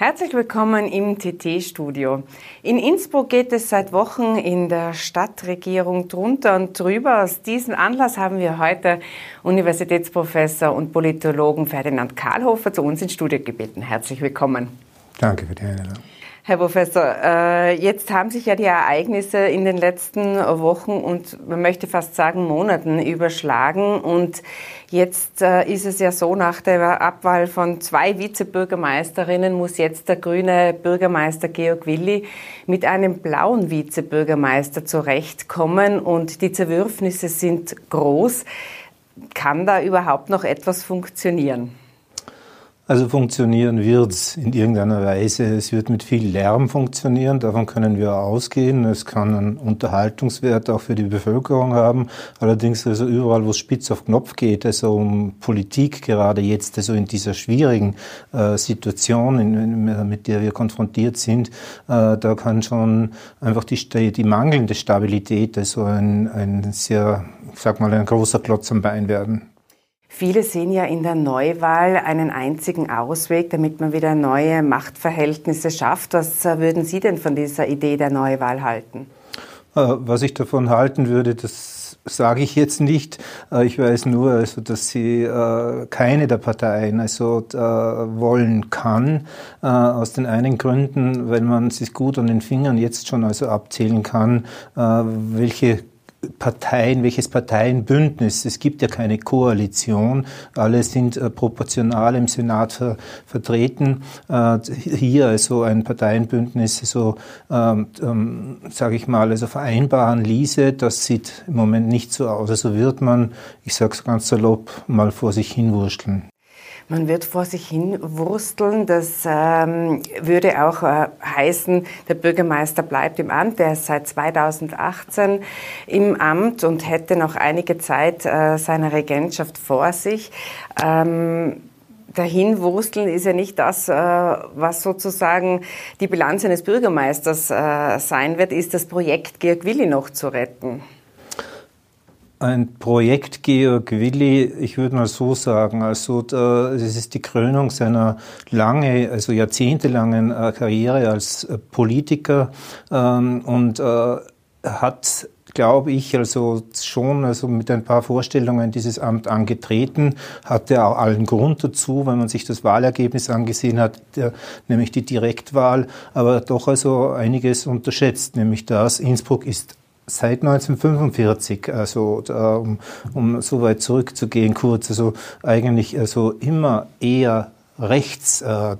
Herzlich willkommen im TT-Studio. In Innsbruck geht es seit Wochen in der Stadtregierung drunter und drüber. Aus diesem Anlass haben wir heute Universitätsprofessor und Politologen Ferdinand Karlhofer zu uns ins Studio gebeten. Herzlich willkommen. Danke für die Einladung. Herr Professor, äh, jetzt haben sich ja die Ereignisse in den letzten Wochen und man möchte fast sagen Monaten überschlagen. Und jetzt äh, ist es ja so, nach der Abwahl von zwei Vizebürgermeisterinnen muss jetzt der grüne Bürgermeister Georg Willi mit einem blauen Vizebürgermeister zurechtkommen. Und die Zerwürfnisse sind groß. Kann da überhaupt noch etwas funktionieren? Also funktionieren wird es in irgendeiner Weise. Es wird mit viel Lärm funktionieren, davon können wir ausgehen. Es kann einen Unterhaltungswert auch für die Bevölkerung haben. Allerdings also überall, wo es spitz auf Knopf geht, also um Politik gerade jetzt, also in dieser schwierigen äh, Situation, in, in, mit der wir konfrontiert sind, äh, da kann schon einfach die, die mangelnde Stabilität also ein, ein sehr, ich sag mal, ein großer Klotz am Bein werden. Viele sehen ja in der Neuwahl einen einzigen Ausweg, damit man wieder neue Machtverhältnisse schafft. Was äh, würden Sie denn von dieser Idee der Neuwahl halten? Äh, was ich davon halten würde, das sage ich jetzt nicht. Äh, ich weiß nur, also, dass sie keine der Parteien also wollen kann, aus den einen Gründen, weil man sich gut an den Fingern jetzt schon also abzählen kann, welche Parteien, welches Parteienbündnis. Es gibt ja keine Koalition. Alle sind äh, proportional im Senat ver vertreten. Äh, hier also ein Parteienbündnis, so ähm, ähm, sage ich mal, also vereinbaren ließe, das sieht im Moment nicht so aus. Also wird man, ich sage es ganz salopp, mal vor sich hinwurschteln. Man wird vor sich hin wursteln. Das ähm, würde auch äh, heißen, der Bürgermeister bleibt im Amt. Der ist seit 2018 im Amt und hätte noch einige Zeit äh, seiner Regentschaft vor sich. Ähm, Dahinwursteln ist ja nicht das, äh, was sozusagen die Bilanz eines Bürgermeisters äh, sein wird, ist das Projekt Georg Willi noch zu retten. Ein Projekt Georg Willi, ich würde mal so sagen, also es ist die Krönung seiner lange, also jahrzehntelangen äh, Karriere als äh, Politiker ähm, und äh, hat glaube ich, also schon also mit ein paar Vorstellungen dieses Amt angetreten, hatte auch allen Grund dazu, wenn man sich das Wahlergebnis angesehen hat, nämlich die Direktwahl, aber doch also einiges unterschätzt, nämlich das, Innsbruck ist seit 1945, also um, um so weit zurückzugehen, kurz, also eigentlich also immer eher rechts äh,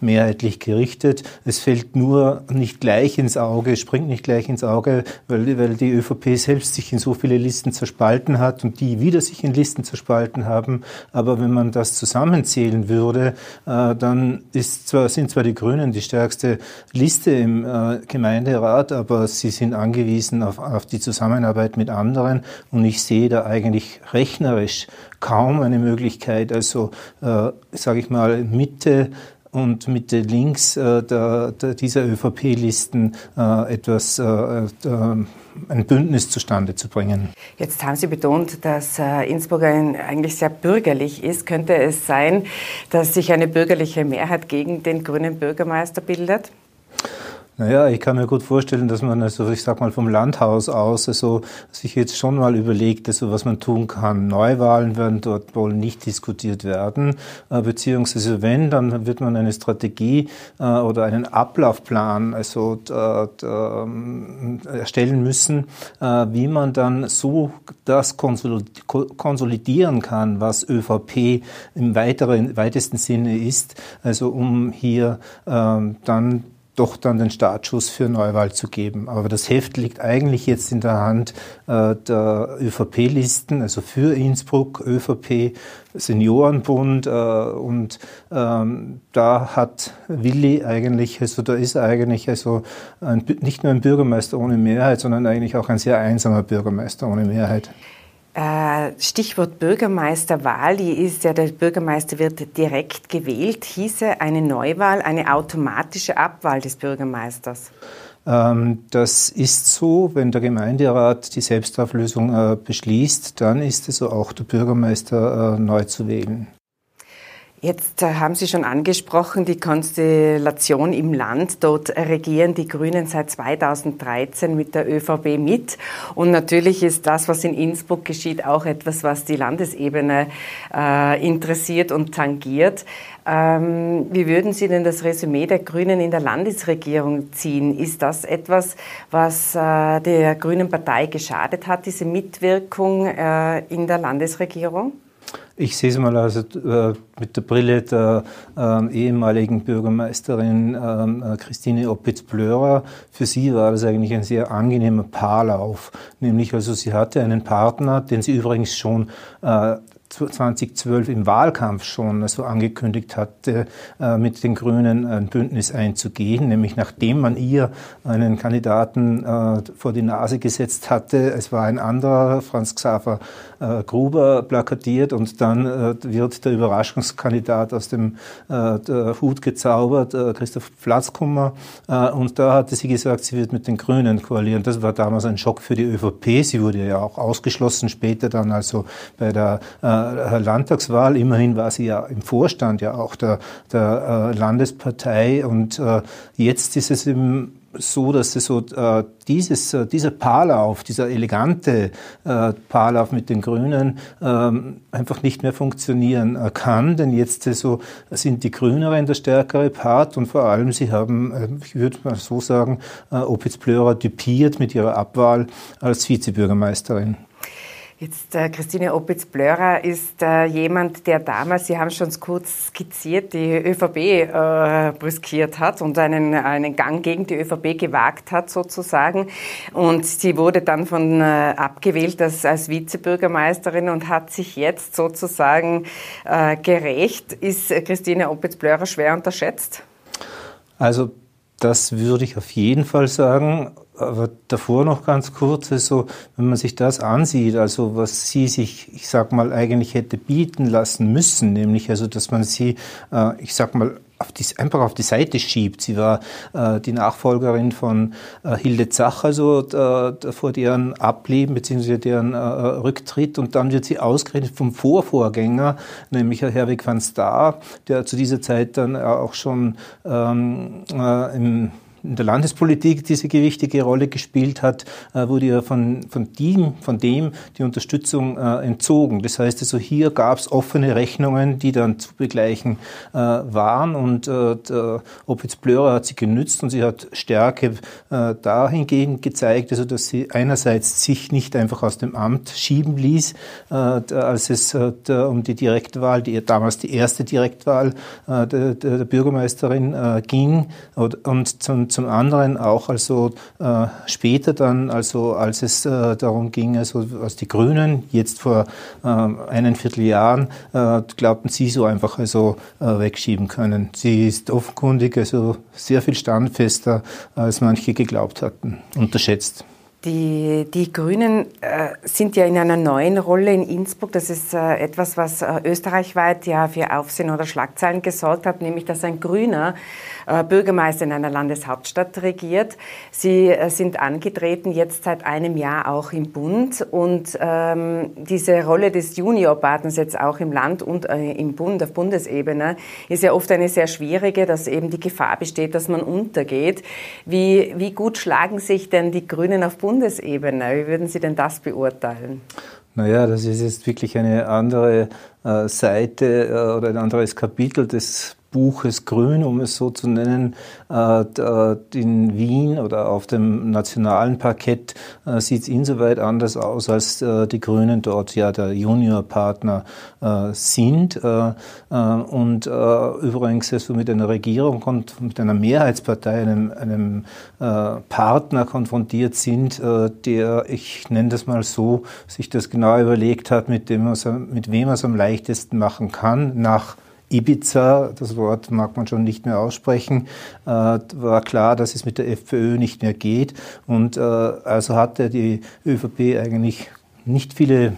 mehrheitlich gerichtet. Es fällt nur nicht gleich ins Auge, springt nicht gleich ins Auge, weil, weil die ÖVP selbst sich in so viele Listen zerspalten hat und die wieder sich in Listen zerspalten haben. Aber wenn man das zusammenzählen würde, äh, dann ist zwar, sind zwar die Grünen die stärkste Liste im äh, Gemeinderat, aber sie sind angewiesen auf, auf die Zusammenarbeit mit anderen und ich sehe da eigentlich rechnerisch kaum eine Möglichkeit, also äh, sage ich mal Mitte und Mitte links äh, der, der, dieser ÖVP-Listen äh, etwas äh, äh, ein Bündnis zustande zu bringen. Jetzt haben Sie betont, dass äh, Innsbruck ein, eigentlich sehr bürgerlich ist. Könnte es sein, dass sich eine bürgerliche Mehrheit gegen den grünen Bürgermeister bildet? Naja, ich kann mir gut vorstellen, dass man also, ich sag mal, vom Landhaus aus also sich jetzt schon mal überlegt, also was man tun kann. Neuwahlen werden dort wohl nicht diskutiert werden, äh, beziehungsweise wenn, dann wird man eine Strategie äh, oder einen Ablaufplan also äh, erstellen müssen, äh, wie man dann so das konsolidieren kann, was ÖVP im weiteren, weitesten Sinne ist, also um hier ähm, dann doch dann den Startschuss für Neuwahl zu geben. Aber das Heft liegt eigentlich jetzt in der Hand äh, der ÖVP-Listen, also für Innsbruck, ÖVP, Seniorenbund äh, und ähm, da hat Willi eigentlich, also da ist eigentlich also ein, nicht nur ein Bürgermeister ohne Mehrheit, sondern eigentlich auch ein sehr einsamer Bürgermeister ohne Mehrheit. Äh, Stichwort Bürgermeisterwahl, die ist ja, der Bürgermeister wird direkt gewählt. Hieße eine Neuwahl eine automatische Abwahl des Bürgermeisters? Ähm, das ist so, wenn der Gemeinderat die Selbstauflösung äh, beschließt, dann ist es so auch der Bürgermeister äh, neu zu wählen. Jetzt äh, haben Sie schon angesprochen, die Konstellation im Land. Dort regieren die Grünen seit 2013 mit der ÖVP mit. Und natürlich ist das, was in Innsbruck geschieht, auch etwas, was die Landesebene äh, interessiert und tangiert. Ähm, wie würden Sie denn das Resümee der Grünen in der Landesregierung ziehen? Ist das etwas, was äh, der Grünen Partei geschadet hat, diese Mitwirkung äh, in der Landesregierung? Ich sehe es mal also äh, mit der Brille der äh, ehemaligen Bürgermeisterin ähm, äh, Christine Oppitz-Blörer. Für sie war das eigentlich ein sehr angenehmer Paarlauf. Nämlich also sie hatte einen Partner, den sie übrigens schon äh, 2012 im Wahlkampf schon so angekündigt hatte, mit den Grünen ein Bündnis einzugehen, nämlich nachdem man ihr einen Kandidaten vor die Nase gesetzt hatte. Es war ein anderer, Franz Xaver äh, Gruber, plakatiert und dann wird der Überraschungskandidat aus dem Hut gezaubert, Christoph Platzkummer. Und da hatte sie gesagt, sie wird mit den Grünen koalieren. Das war damals ein Schock für die ÖVP. Sie wurde ja auch ausgeschlossen später dann also bei der äh, Landtagswahl. Immerhin war sie ja im Vorstand ja auch der, der äh, Landespartei und äh, jetzt ist es im so, dass es so äh, dieses, äh, dieser Paarlauf, dieser elegante äh, Paarlauf mit den Grünen ähm, einfach nicht mehr funktionieren äh, kann, denn jetzt äh, so sind die Grüneren der stärkere Part und vor allem sie haben, äh, ich würde mal so sagen, äh, Opitz Plörer typiert mit ihrer Abwahl als Vizebürgermeisterin. Jetzt äh, Christine Opitz-Blörer ist äh, jemand, der damals, Sie haben schon kurz skizziert, die ÖVP äh, brüskiert hat und einen, einen Gang gegen die ÖVP gewagt hat sozusagen. Und sie wurde dann von äh, abgewählt als, als Vizebürgermeisterin und hat sich jetzt sozusagen äh, gerecht. Ist Christine Opitz-Blörer schwer unterschätzt? Also das würde ich auf jeden Fall sagen. Aber davor noch ganz kurz, also wenn man sich das ansieht, also was sie sich, ich sag mal, eigentlich hätte bieten lassen müssen, nämlich also, dass man sie, äh, ich sag mal, auf die, einfach auf die Seite schiebt. Sie war äh, die Nachfolgerin von äh, Hilde Zach, also vor deren Ableben bzw. deren äh, Rücktritt und dann wird sie ausgerechnet vom Vorvorgänger, nämlich Herwig van Staar, der zu dieser Zeit dann auch schon ähm, äh, im in der Landespolitik diese gewichtige Rolle gespielt hat, äh, wurde ja von, von, dem, von dem die Unterstützung äh, entzogen. Das heißt also, hier gab es offene Rechnungen, die dann zu begleichen äh, waren und äh, der Opitz Blörer hat sie genützt und sie hat Stärke äh, dahingehend gezeigt, also dass sie einerseits sich nicht einfach aus dem Amt schieben ließ, äh, als es äh, um die Direktwahl, die damals die erste Direktwahl äh, der, der, Bürgermeisterin äh, ging und, und zum zum anderen auch also äh, später dann, also als es äh, darum ging, also als die Grünen jetzt vor äh, einen Vierteljahren äh, glaubten sie so einfach also äh, wegschieben können. Sie ist offenkundig also sehr viel standfester, als manche geglaubt hatten, unterschätzt. Die, die Grünen äh, sind ja in einer neuen Rolle in Innsbruck. Das ist äh, etwas, was äh, österreichweit ja für Aufsehen oder Schlagzeilen gesorgt hat, nämlich dass ein Grüner äh, Bürgermeister in einer Landeshauptstadt regiert. Sie äh, sind angetreten jetzt seit einem Jahr auch im Bund und ähm, diese Rolle des Juniorpartners jetzt auch im Land und äh, im Bund auf Bundesebene ist ja oft eine sehr schwierige, dass eben die Gefahr besteht, dass man untergeht. Wie, wie gut schlagen sich denn die Grünen auf Bundesebene Bundesebene. Wie würden Sie denn das beurteilen? Naja, das ist jetzt wirklich eine andere äh, Seite äh, oder ein anderes Kapitel des Buches Grün, um es so zu nennen, äh, in Wien oder auf dem nationalen Parkett äh, sieht es insoweit anders aus, als äh, die Grünen dort ja der Juniorpartner sind. Und übrigens also mit einer Regierung und mit einer Mehrheitspartei, einem, einem Partner konfrontiert sind, der, ich nenne das mal so, sich das genau überlegt hat, mit, dem mit wem er es am leichtesten machen kann, nach Ibiza, das Wort mag man schon nicht mehr aussprechen, äh, war klar, dass es mit der FPÖ nicht mehr geht. Und äh, also hatte die ÖVP eigentlich nicht viele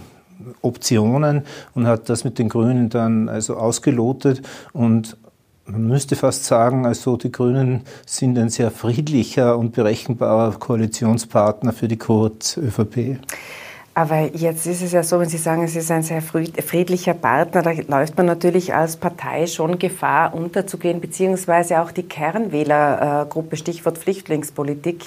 Optionen und hat das mit den Grünen dann also ausgelotet und man müsste fast sagen, also die Grünen sind ein sehr friedlicher und berechenbarer Koalitionspartner für die Kurz-ÖVP. Aber jetzt ist es ja so, wenn Sie sagen, es ist ein sehr friedlicher Partner, da läuft man natürlich als Partei schon Gefahr, unterzugehen, beziehungsweise auch die Kernwählergruppe, Stichwort Flüchtlingspolitik,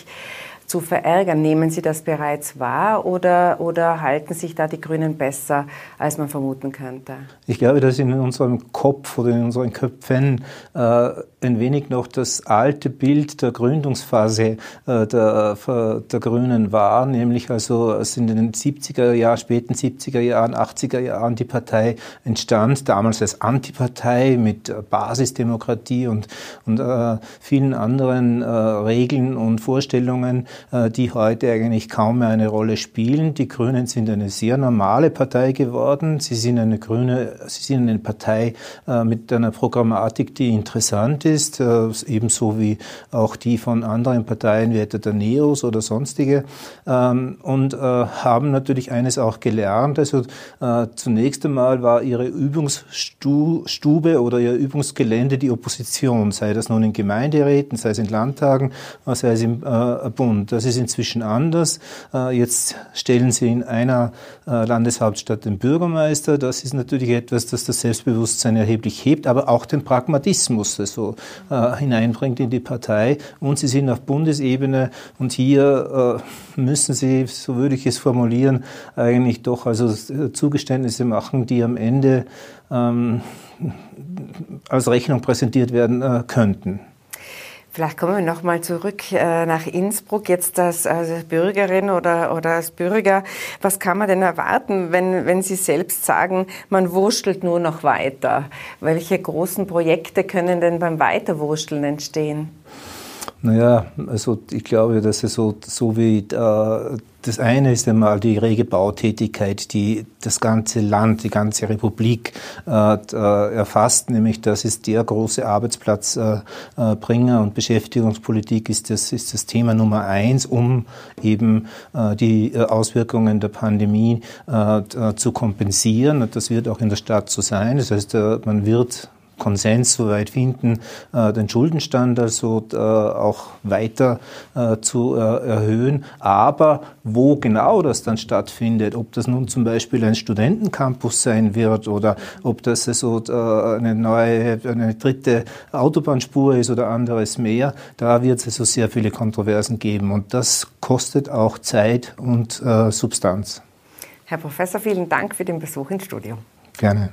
zu verärgern. Nehmen Sie das bereits wahr oder, oder halten sich da die Grünen besser, als man vermuten könnte? Ich glaube, dass in unserem Kopf oder in unseren Köpfen äh, ein wenig noch das alte Bild der Gründungsphase äh, der, der Grünen war, nämlich also als in den 70er Jahren, späten 70er Jahren, 80er Jahren die Partei entstand, damals als Antipartei mit Basisdemokratie und, und äh, vielen anderen äh, Regeln und Vorstellungen, äh, die heute eigentlich kaum mehr eine Rolle spielen. Die Grünen sind eine sehr normale Partei geworden. Sie sind eine grüne, sie sind eine Partei äh, mit einer Programmatik, die interessant ist, äh, ebenso wie auch die von anderen Parteien wie etwa der Neos oder sonstige, ähm, und haben natürlich eines auch gelernt. Also zunächst einmal war ihre Übungsstube oder ihr Übungsgelände die Opposition, sei das nun in Gemeinderäten, sei es in Landtagen, sei es im Bund. Und das ist inzwischen anders. Äh, jetzt stellen Sie in einer äh, Landeshauptstadt den Bürgermeister. Das ist natürlich etwas, das das Selbstbewusstsein erheblich hebt, aber auch den Pragmatismus also, äh, hineinbringt in die Partei. Und Sie sind auf Bundesebene und hier müssen Sie, so würde ich es formulieren, eigentlich doch also Zugeständnisse machen, die am Ende ähm, als Rechnung präsentiert werden könnten. Vielleicht kommen wir nochmal zurück äh, nach Innsbruck, jetzt als, als Bürgerin oder, oder als Bürger. Was kann man denn erwarten, wenn, wenn Sie selbst sagen, man wurschtelt nur noch weiter? Welche großen Projekte können denn beim Weiterwurschteln entstehen? Naja, also ich glaube, dass es so, so wie äh, das eine ist einmal die rege Bautätigkeit, die das ganze Land, die ganze Republik äh, äh erfasst, nämlich das ist der große Arbeitsplatzbringer äh, äh und Beschäftigungspolitik ist das, ist das Thema Nummer eins, um eben äh, die Auswirkungen der Pandemie zu kompensieren. Und das wird auch in der Stadt so sein. Das heißt, man wird Konsens soweit finden, äh, den Schuldenstand also äh, auch weiter äh, zu erhöhen. Aber wo genau das dann stattfindet, ob das nun zum Beispiel ein Studentencampus sein wird oder ob das also eine neue, eine dritte Autobahnspur ist oder anderes mehr, da wird es also sehr viele Kontroversen geben. Und das kostet auch Zeit und Substanz. Herr Professor, vielen Dank für den Besuch ins Studio. Gerne.